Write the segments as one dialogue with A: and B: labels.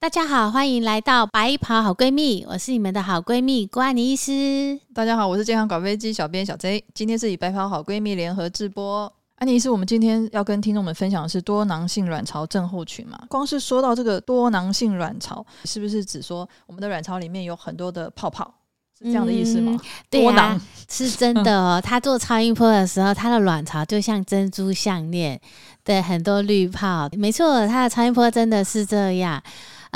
A: 大家好，欢迎来到白袍好闺蜜，我是你们的好闺蜜郭安妮医师。
B: 大家好，我是健康搞飞机小编小 J，今天是以白袍好闺蜜联合直播。安妮医师，我们今天要跟听众们分享的是多囊性卵巢症候群嘛？光是说到这个多囊性卵巢，是不是指说我们的卵巢里面有很多的泡泡？是这样的意思吗？
A: 嗯、对呀、啊，是真的哦。她做超音波的时候，她的卵巢就像珍珠项链，对，很多滤泡。没错，她的超音波真的是这样。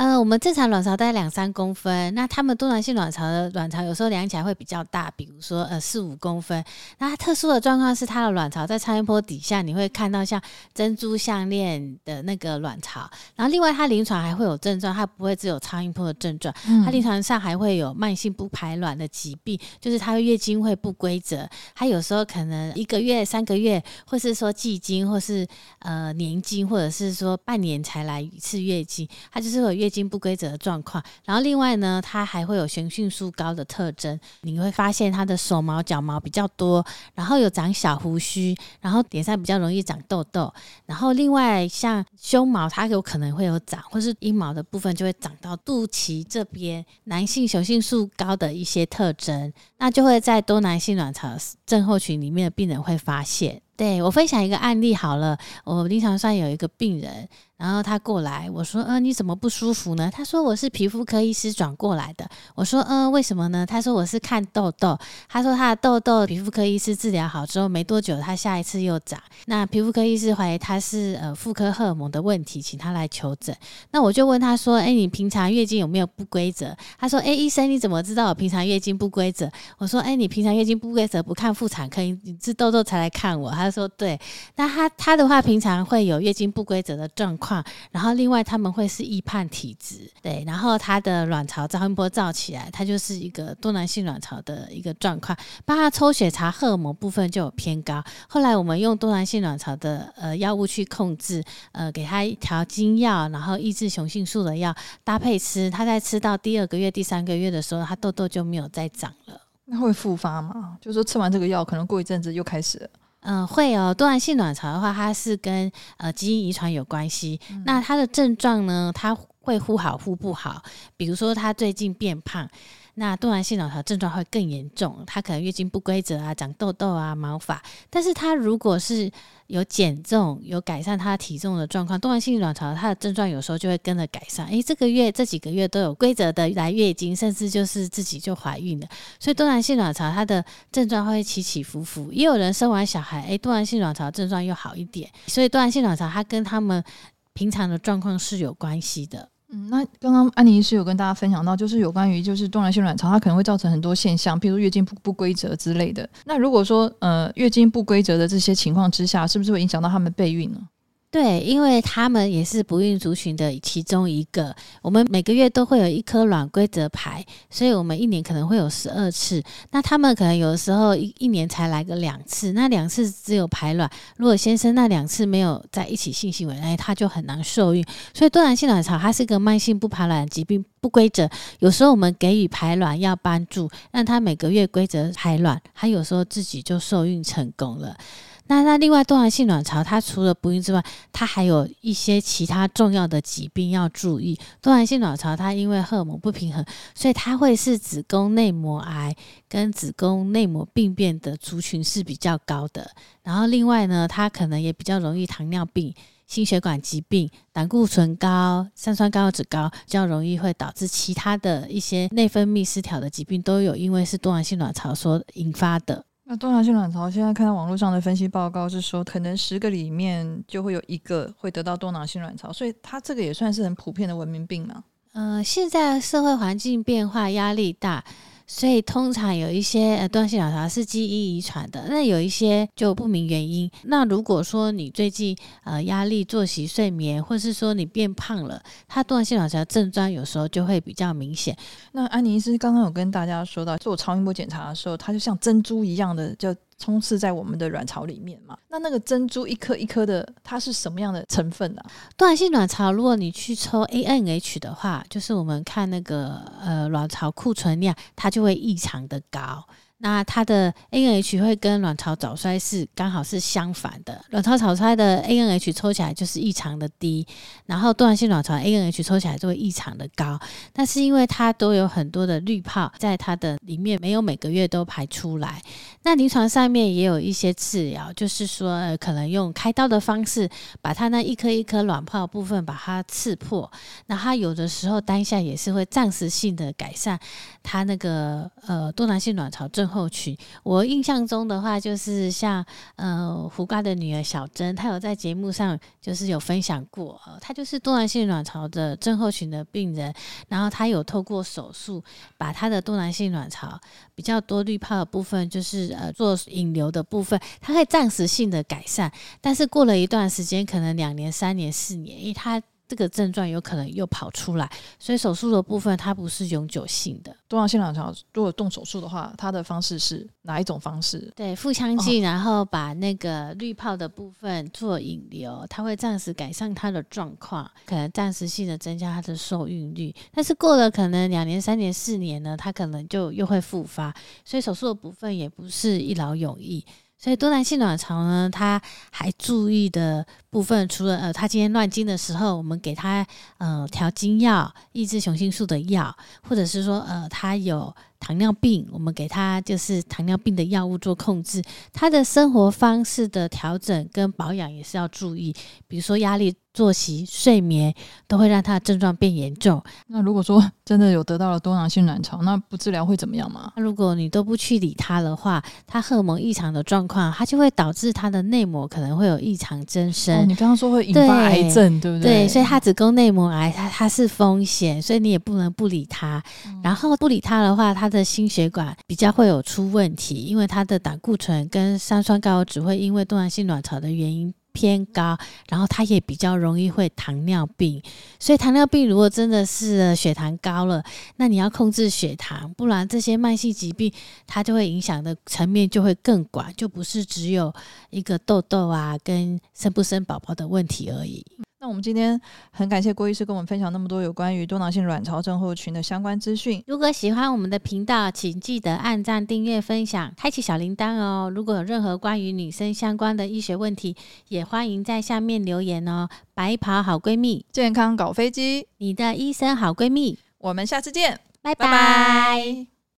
A: 呃，我们正常卵巢大概两三公分，那他们多囊性卵巢的卵巢有时候量起来会比较大，比如说呃四五公分。那它特殊的状况是，它的卵巢在超音波底下，你会看到像珍珠项链的那个卵巢。然后另外，它临床还会有症状，它不会只有超音波的症状，它临床上还会有慢性不排卵的疾病，就是它月经会不规则，它有时候可能一个月、三个月，或是说季经，或是呃年经，或者是说半年才来一次月经，它就是会有。月经不规则的状况，然后另外呢，它还会有雄性素高的特征，你会发现它的手毛、脚毛比较多，然后有长小胡须，然后脸上比较容易长痘痘，然后另外像胸毛，它有可能会有长，或是阴毛的部分就会长到肚脐这边，男性雄性素高的一些特征，那就会在多囊性卵巢症候群里面的病人会发现。对，我分享一个案例好了，我临床上有一个病人。然后他过来，我说：“嗯，你怎么不舒服呢？”他说：“我是皮肤科医师转过来的。”我说：“嗯，为什么呢？”他说：“我是看痘痘。”他说：“他的痘痘，皮肤科医师治疗好之后没多久，他下一次又长。那皮肤科医师怀疑他是呃妇科荷尔蒙的问题，请他来求诊。那我就问他说：“哎，你平常月经有没有不规则？”他说：“哎，医生，你怎么知道我平常月经不规则？”我说：“哎，你平常月经不规则，不看妇产科，你治痘痘才来看我。”他说：“对。”那他他的话，平常会有月经不规则的状况。然后另外他们会是易胖体质，对，然后他的卵巢超音波照起来，它就是一个多囊性卵巢的一个状况，帮他抽血查荷尔蒙部分就有偏高。后来我们用多囊性卵巢的呃药物去控制，呃，给他一调经药，然后抑制雄性素的药搭配吃，他在吃到第二个月、第三个月的时候，他痘痘就没有再长了。
B: 那会复发吗？就说吃完这个药，可能过一阵子又开始。
A: 嗯、呃，会哦。多囊性卵巢的话，它是跟呃基因遗传有关系。嗯、那它的症状呢，它会忽好忽不好。比如说，它最近变胖。那多囊性卵巢症状会更严重，她可能月经不规则啊，长痘痘啊，毛发。但是她如果是有减重、有改善她体重的状况，多囊性卵巢她的症状有时候就会跟着改善。诶，这个月这几个月都有规则的来月经，甚至就是自己就怀孕了。所以多囊性卵巢它的症状会起起伏伏，也有人生完小孩，诶，多囊性卵巢症状又好一点。所以多囊性卵巢它跟他们平常的状况是有关系的。
B: 嗯，那刚刚安妮是有跟大家分享到，就是有关于就是多囊性卵巢，它可能会造成很多现象，譬如月经不不规则之类的。那如果说呃月经不规则的这些情况之下，是不是会影响到他们备孕呢？
A: 对，因为他们也是不孕族群的其中一个。我们每个月都会有一颗卵规则排，所以我们一年可能会有十二次。那他们可能有的时候一一年才来个两次，那两次只有排卵。如果先生那两次没有在一起性行为，哎，他就很难受孕。所以多囊性卵巢它是个慢性不排卵疾病，不规则。有时候我们给予排卵要帮助，让他每个月规则排卵，他有时候自己就受孕成功了。那那另外多囊性卵巢，它除了不孕之外，它还有一些其他重要的疾病要注意。多囊性卵巢它因为荷尔蒙不平衡，所以它会是子宫内膜癌跟子宫内膜病变的族群是比较高的。然后另外呢，它可能也比较容易糖尿病、心血管疾病、胆固醇高、三酸甘油酯高，比较容易会导致其他的一些内分泌失调的疾病都有，因为是多囊性卵巢所引发的。
B: 那多囊性卵巢现在看到网络上的分析报告是说，可能十个里面就会有一个会得到多囊性卵巢，所以它这个也算是很普遍的文明病嘛。
A: 呃，现在社会环境变化，压力大。所以通常有一些呃多囊性卵巢是基因遗传的，那有一些就不明原因。那如果说你最近呃压力、作息、睡眠，或是说你变胖了，它多囊性卵巢症状有时候就会比较明显。
B: 那安妮医师刚刚有跟大家说到，做超音波检查的时候，它就像珍珠一样的就。充斥在我们的卵巢里面嘛？那那个珍珠一颗一颗的，它是什么样的成分呢、啊？
A: 多囊性卵巢，如果你去抽 ANH 的话，就是我们看那个呃卵巢库存量，它就会异常的高。那它的 A N H 会跟卵巢早衰是刚好是相反的，卵巢早衰的 A N H 抽起来就是异常的低，然后多囊性卵巢 A N H 抽起来就会异常的高。那是因为它都有很多的滤泡在它的里面，没有每个月都排出来。那临床上面也有一些治疗，就是说、呃、可能用开刀的方式把它那一颗一颗卵泡部分把它刺破，那它有的时候当下也是会暂时性的改善它那个呃多囊性卵巢症候群。我印象中的话，就是像呃胡瓜的女儿小珍，她有在节目上就是有分享过，呃、她就是多囊性卵巢的症候群的病人，然后她有透过手术把她的多囊性卵巢比较多滤泡的部分，就是呃做引流的部分，它可以暂时性的改善，但是过了一段时间，可能两年、三年、四年，因为她。这个症状有可能又跑出来，所以手术的部分它不是永久性的。
B: 多囊性卵巢如果动手术的话，它的方式是哪一种方式？
A: 对，腹腔镜，然后把那个滤泡的部分做引流，它会暂时改善它的状况，可能暂时性的增加它的受孕率。但是过了可能两年、三年、四年呢，它可能就又会复发，所以手术的部分也不是一劳永逸。所以多囊性卵巢呢，它还注意的部分，除了呃，它今天乱经的时候，我们给它呃调经药、抑制雄性素的药，或者是说呃，它有。糖尿病，我们给他就是糖尿病的药物做控制，他的生活方式的调整跟保养也是要注意，比如说压力、作息、睡眠都会让他的症状变严重。
B: 那如果说真的有得到了多囊性卵巢，那不治疗会怎么样吗？
A: 那如果你都不去理他的话，他荷尔蒙异常的状况，它就会导致他的内膜可能会有异常增生。
B: 哦，你刚刚说会引发癌症，对，对不对？
A: 对，所以他子宫内膜癌，它它是风险，所以你也不能不理他。嗯，然后不理他的话，他的心血管比较会有出问题，因为它的胆固醇跟三酸甘油酯会因为多囊性卵巢的原因偏高，然后它也比较容易会糖尿病。所以糖尿病如果真的是血糖高了，那你要控制血糖，不然这些慢性疾病它就会影响的层面就会更广，就不是只有一个痘痘啊跟生不生宝宝的问题而已。
B: 那我们今天很感谢郭医师跟我们分享那么多有关于多囊性卵巢症候群的相关资讯。
A: 如果喜欢我们的频道，请记得按赞、订阅、分享，开启小铃铛哦。如果有任何关于女生相关的医学问题，也欢迎在下面留言哦。白袍好闺蜜，
B: 健康搞飞机，
A: 你的医生好闺蜜，
B: 我们下次见，
A: 拜拜。拜拜。